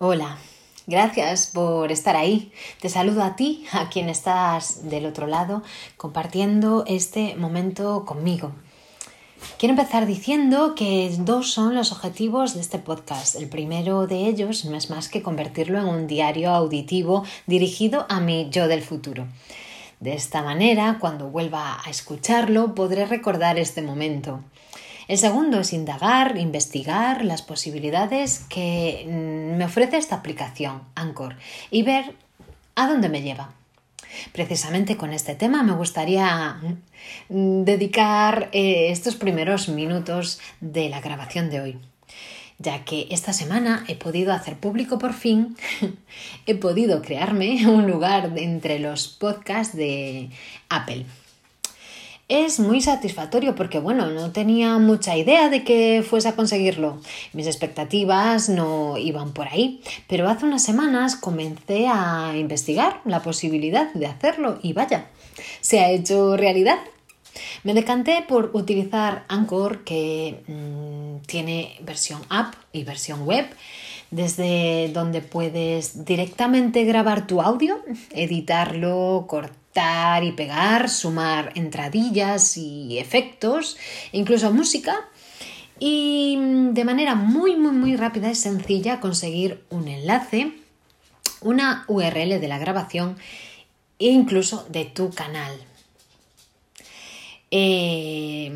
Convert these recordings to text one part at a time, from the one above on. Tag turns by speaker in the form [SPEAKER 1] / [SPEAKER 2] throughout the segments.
[SPEAKER 1] Hola, gracias por estar ahí. Te saludo a ti, a quien estás del otro lado, compartiendo este momento conmigo. Quiero empezar diciendo que dos son los objetivos de este podcast. El primero de ellos no es más que convertirlo en un diario auditivo dirigido a mi yo del futuro. De esta manera, cuando vuelva a escucharlo, podré recordar este momento. El segundo es indagar, investigar las posibilidades que mm, me ofrece esta aplicación, Anchor, y ver a dónde me lleva. Precisamente con este tema me gustaría mm, dedicar eh, estos primeros minutos de la grabación de hoy ya que esta semana he podido hacer público por fin, he podido crearme un lugar entre los podcasts de Apple. Es muy satisfactorio porque, bueno, no tenía mucha idea de que fuese a conseguirlo. Mis expectativas no iban por ahí, pero hace unas semanas comencé a investigar la posibilidad de hacerlo y vaya, se ha hecho realidad. Me decanté por utilizar Anchor que mm, tiene versión app y versión web desde donde puedes directamente grabar tu audio, editarlo, cortar y pegar, sumar entradillas y efectos, incluso música. Y de manera muy, muy, muy rápida y sencilla conseguir un enlace, una URL de la grabación e incluso de tu canal. Eh,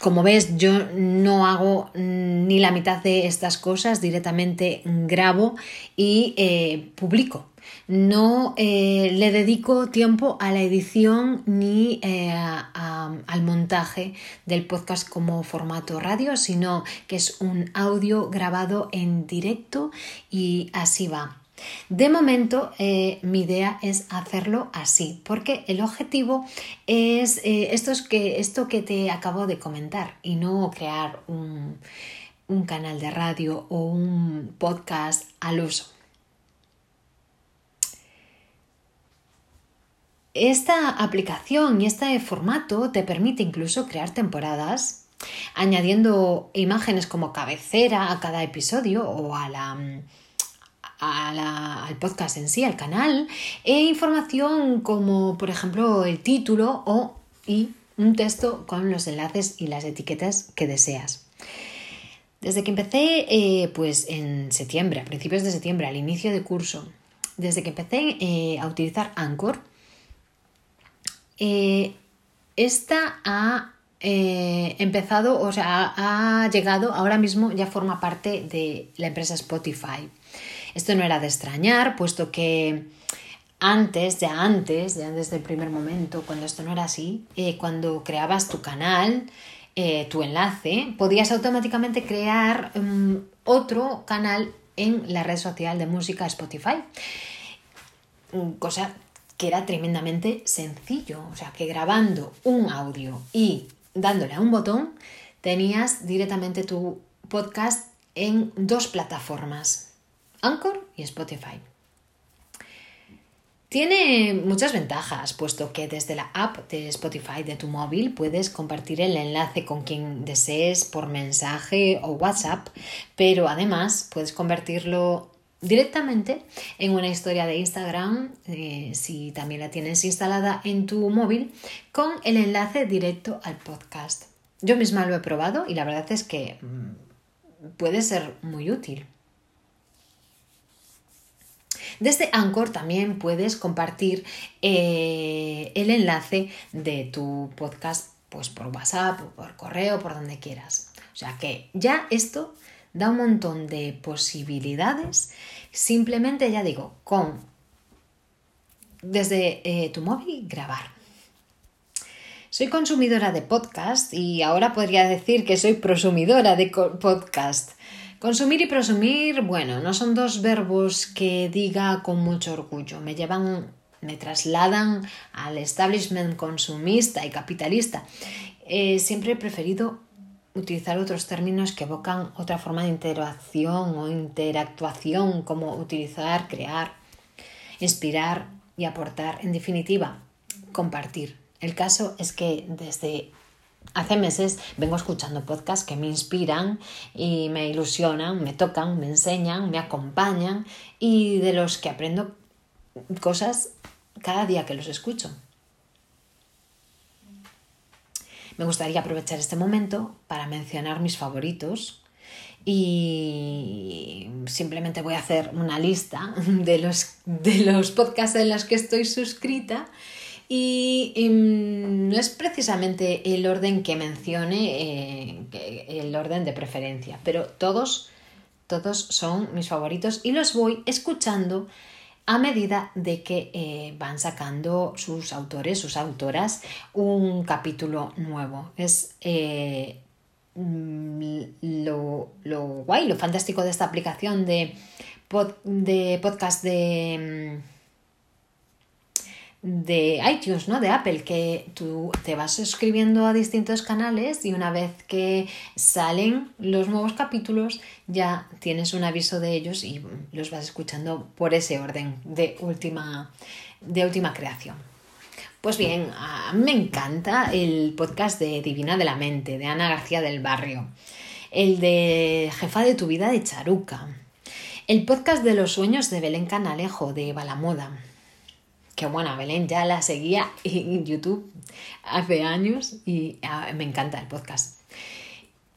[SPEAKER 1] como ves, yo no hago ni la mitad de estas cosas, directamente grabo y eh, publico no eh, le dedico tiempo a la edición ni eh, al montaje del podcast como formato radio, sino que es un audio grabado en directo y así va. De momento, eh, mi idea es hacerlo así, porque el objetivo es esto, que, esto que te acabo de comentar y no crear un canal de radio o un podcast al uso. Esta aplicación y este formato te permite incluso crear temporadas añadiendo imágenes como cabecera a cada episodio o a la, al podcast en sí, al canal, e información como por ejemplo el título o y un texto con los enlaces y las etiquetas que deseas. Desde que empecé, eh, pues en septiembre, a principios de septiembre, al inicio de curso, desde que empecé eh, a utilizar Anchor, eh, esta ha eh, empezado, o sea, ha, llegado, ahora mismo ya forma parte de la empresa Spotify. Esto no era de extrañar, puesto que antes, ya antes, ya desde el primer momento, cuando esto no era así, eh, cuando creabas tu canal, tu enlace, podías automáticamente crear mm, otro canal en la red social de música Spotify. Cosa que era tremendamente sencillo. O sea, que grabando un audio y dándole a un botón, tenías directamente tu podcast en dos plataformas, Anchor y Spotify. Tiene muchas ventajas, puesto que desde la app de Spotify de tu móvil puedes compartir el enlace con quien desees por mensaje o WhatsApp, pero además puedes convertirlo directamente en una historia de Instagram, eh, si también la tienes instalada en tu móvil, con el enlace directo al podcast. Yo misma lo he probado y la verdad es que mm, puede ser muy útil. Desde Anchor también puedes compartir eh, el enlace de tu podcast pues por WhatsApp, por correo, por donde quieras. O sea que ya esto da un montón de posibilidades, simplemente ya digo, con desde eh, tu móvil grabar. Soy consumidora de podcast y ahora podría decir que soy prosumidora de podcast. Consumir y prosumir, bueno, no son dos verbos que diga con mucho orgullo. Me llevan, me trasladan al establishment consumista y capitalista. Eh, siempre he preferido utilizar otros términos que evocan otra forma de interacción o interactuación, como utilizar, crear, inspirar y aportar. En definitiva, compartir. El caso es que desde Hace meses vengo escuchando podcasts que me inspiran y me ilusionan, me tocan, me enseñan, me acompañan y de los que aprendo cosas cada día que los escucho. Me gustaría aprovechar este momento para mencionar mis favoritos y simplemente voy a hacer una lista de los, de los podcasts en los que estoy suscrita y, mm, no es precisamente el orden que mencione, eh, el orden de preferencia, pero todos, todos son mis favoritos y los voy escuchando a medida de que eh, van sacando sus autores, sus autoras, un capítulo nuevo. Es eh, mm, lo, guay, lo fantástico de esta aplicación de, de podcast de mm, de iTunes, ¿no? De Apple, que tú te vas suscribiendo a distintos canales y una vez que salen los nuevos capítulos ya tienes un aviso de ellos y los vas escuchando por ese orden de última, de última creación. Pues bien, a mí me encanta el podcast de Divina de la Mente, de Ana García del Barrio, el de Jefa de tu vida de Charuca, el podcast de los sueños de Belén Canalejo de Balamoda, que bueno, Belén ya la seguía en YouTube hace años y ah, me encanta el podcast.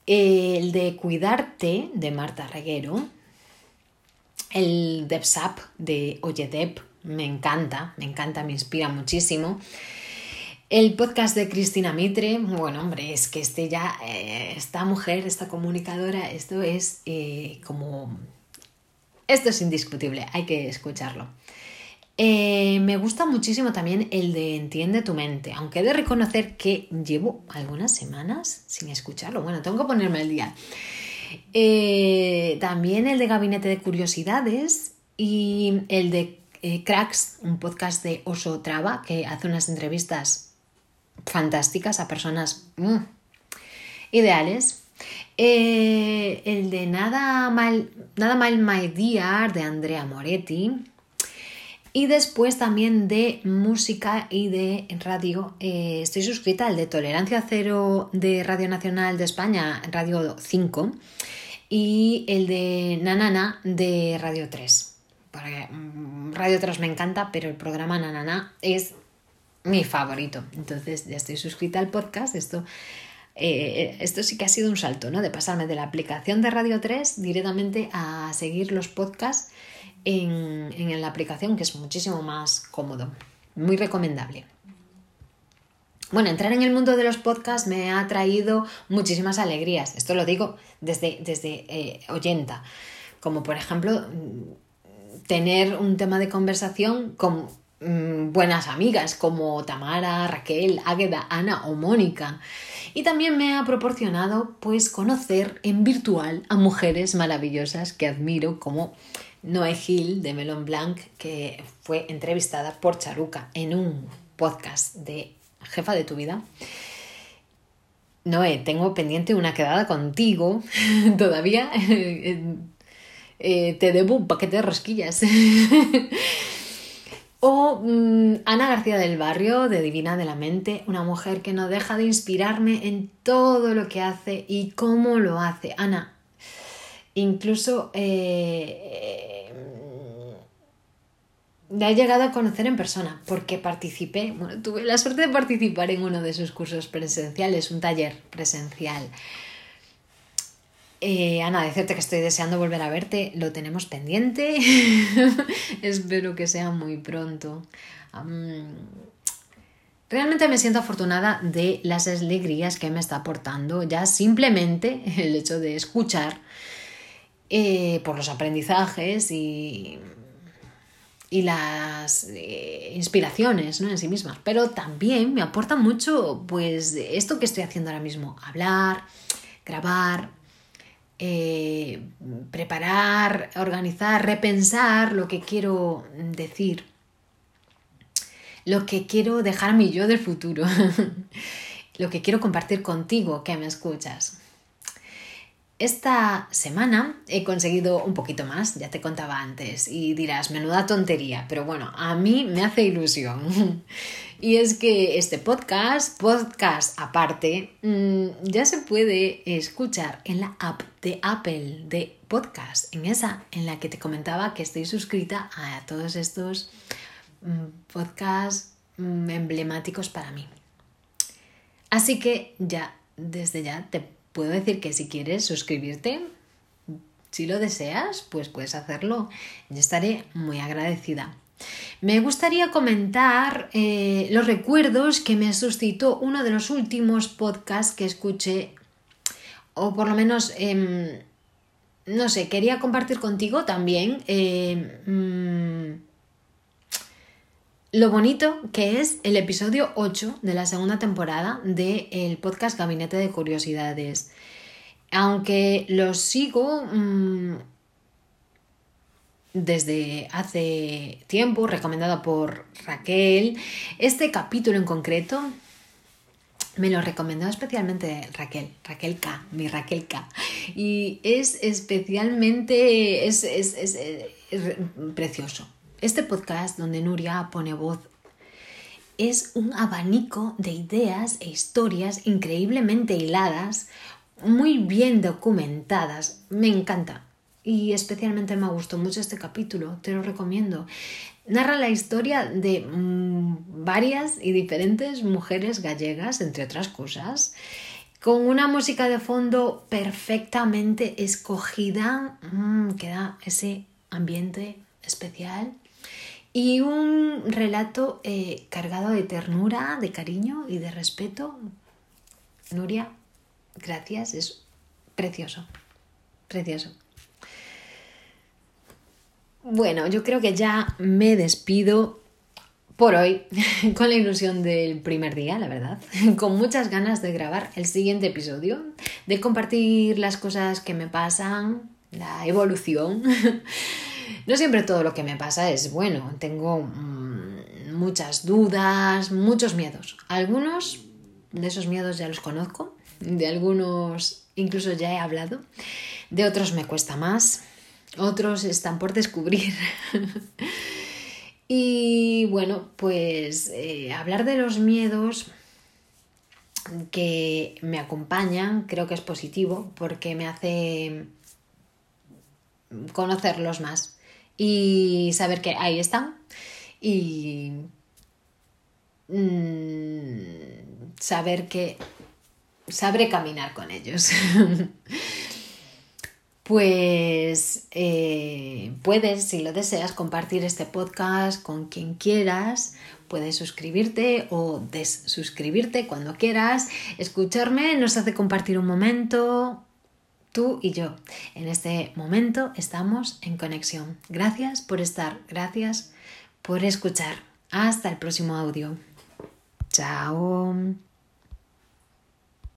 [SPEAKER 1] El de Cuidarte de Marta Reguero, el DevSap de Oyedep, me encanta, me encanta, me inspira muchísimo. El podcast de Cristina Mitre, bueno, hombre, es que este ya, eh, esta mujer, esta comunicadora, esto es eh, como... Esto es indiscutible, hay que escucharlo. Eh, me gusta muchísimo también el de Entiende tu mente, aunque he de reconocer que llevo algunas semanas sin escucharlo. Bueno, tengo que ponerme al día. Eh, también el de Gabinete de Curiosidades y el de eh, Cracks, un podcast de Oso Traba que hace unas entrevistas fantásticas a personas mm, ideales. el de Nada Mal, Nada Mal My Dear de Andrea Moretti y después también de música y de radio. Eh, estoy suscrita al de Tolerancia Cero de Radio Nacional de España, Radio 5, y el de Nanana de Radio 3. Mm, radio 3 me encanta, pero el programa Nanana es mi favorito. Entonces ya estoy suscrita al podcast. Esto, eh, esto sí que ha sido un salto, ¿no? De pasarme de la aplicación de Radio 3 directamente a seguir los podcasts en, la aplicación, que es muchísimo más cómodo. Muy recomendable. Bueno, entrar en el mundo de los podcasts me ha traído muchísimas alegrías. Esto lo digo desde, desde eh, oyenta. Como por ejemplo, tener un tema de conversación con mm, buenas amigas como Tamara, Raquel, Águeda, Ana o Mónica. Y también me ha proporcionado pues conocer en virtual a mujeres maravillosas que admiro como Noé Gil de Melon Blanc, que fue entrevistada por Charuca en un podcast de Jefa de tu vida. Noé, tengo pendiente una quedada contigo todavía. Eh, te debo un paquete de rosquillas. o mm, Ana García del Barrio, de Divina de la Mente, una mujer que no deja de inspirarme en todo lo que hace y cómo lo hace. Ana, incluso eh, la he llegado a conocer en persona porque participé, bueno, tuve la suerte de participar en uno de sus cursos presenciales, un taller presencial. Eh, Ana, decirte que estoy deseando volver a verte, lo tenemos pendiente, espero que sea muy pronto. realmente me siento afortunada de las alegrías que me está aportando ya simplemente el hecho de escuchar eh, por los aprendizajes y y las eh, inspiraciones ¿no? en sí mismas, pero también me aporta mucho pues esto que estoy haciendo ahora mismo, hablar, grabar, eh, preparar, organizar, repensar lo que quiero decir, lo que quiero dejar mi yo del futuro, lo que quiero compartir contigo que me escuchas. Esta semana he conseguido un poquito más, ya te contaba antes, y dirás, menuda tontería, pero bueno, a mí me hace ilusión. y es que este podcast, podcast aparte, mm, ya se puede escuchar en la app de Apple de podcast, en esa en la que te comentaba que estoy suscrita a todos estos mm, podcasts mm, emblemáticos para mí. Así que ya, desde ya te puedo decir que si quieres suscribirte, si lo deseas, pues puedes hacerlo. Yo estaré muy agradecida. Me gustaría comentar eh, los recuerdos que me suscitó uno de los últimos podcasts que escuché, o por lo menos, em, no sé, quería compartir contigo también. Em, mm, lo bonito que es el episodio 8 de la segunda temporada del podcast Gabinete de Curiosidades. Aunque lo sigo mm, desde hace tiempo, recomendado por Raquel, este capítulo en concreto me lo recomendó especialmente Raquel, Raquel K, mi Raquel K. Y es especialmente, es, es precioso este podcast donde Nuria pone voz es un abanico de ideas e historias increíblemente hiladas, muy bien documentadas. Me encanta. Y especialmente me gustó mucho este capítulo, te lo recomiendo. Narra la historia de mm, varias y diferentes mujeres gallegas, entre otras cosas, con una música de fondo perfectamente escogida, mm, que da ese ambiente especial y un relato eh, cargado de ternura, de cariño y de respeto. Nuria, gracias, es precioso, precioso. Bueno, yo creo que ya me despido por hoy con la ilusión del primer día, la verdad, con muchas ganas de grabar el siguiente episodio, de compartir las cosas que me pasan, la evolución No siempre todo lo que me pasa es bueno, tengo mm, muchas dudas, muchos miedos. Algunos de esos miedos ya los conozco, de algunos incluso ya he hablado, de otros me cuesta más, otros están por descubrir. y bueno, pues eh, hablar de los miedos que me acompañan creo que es positivo porque me hace conocerlos más y saber que ahí están y mm, saber que sabré caminar con ellos. pues eh, puedes, si lo deseas, compartir este podcast con quien quieras. Puedes suscribirte o desuscribirte cuando quieras. Escucharme nos hace compartir un momento, tú y yo. En este momento estamos en conexión. Gracias por estar, gracias por escuchar. Hasta el próximo audio. Chao.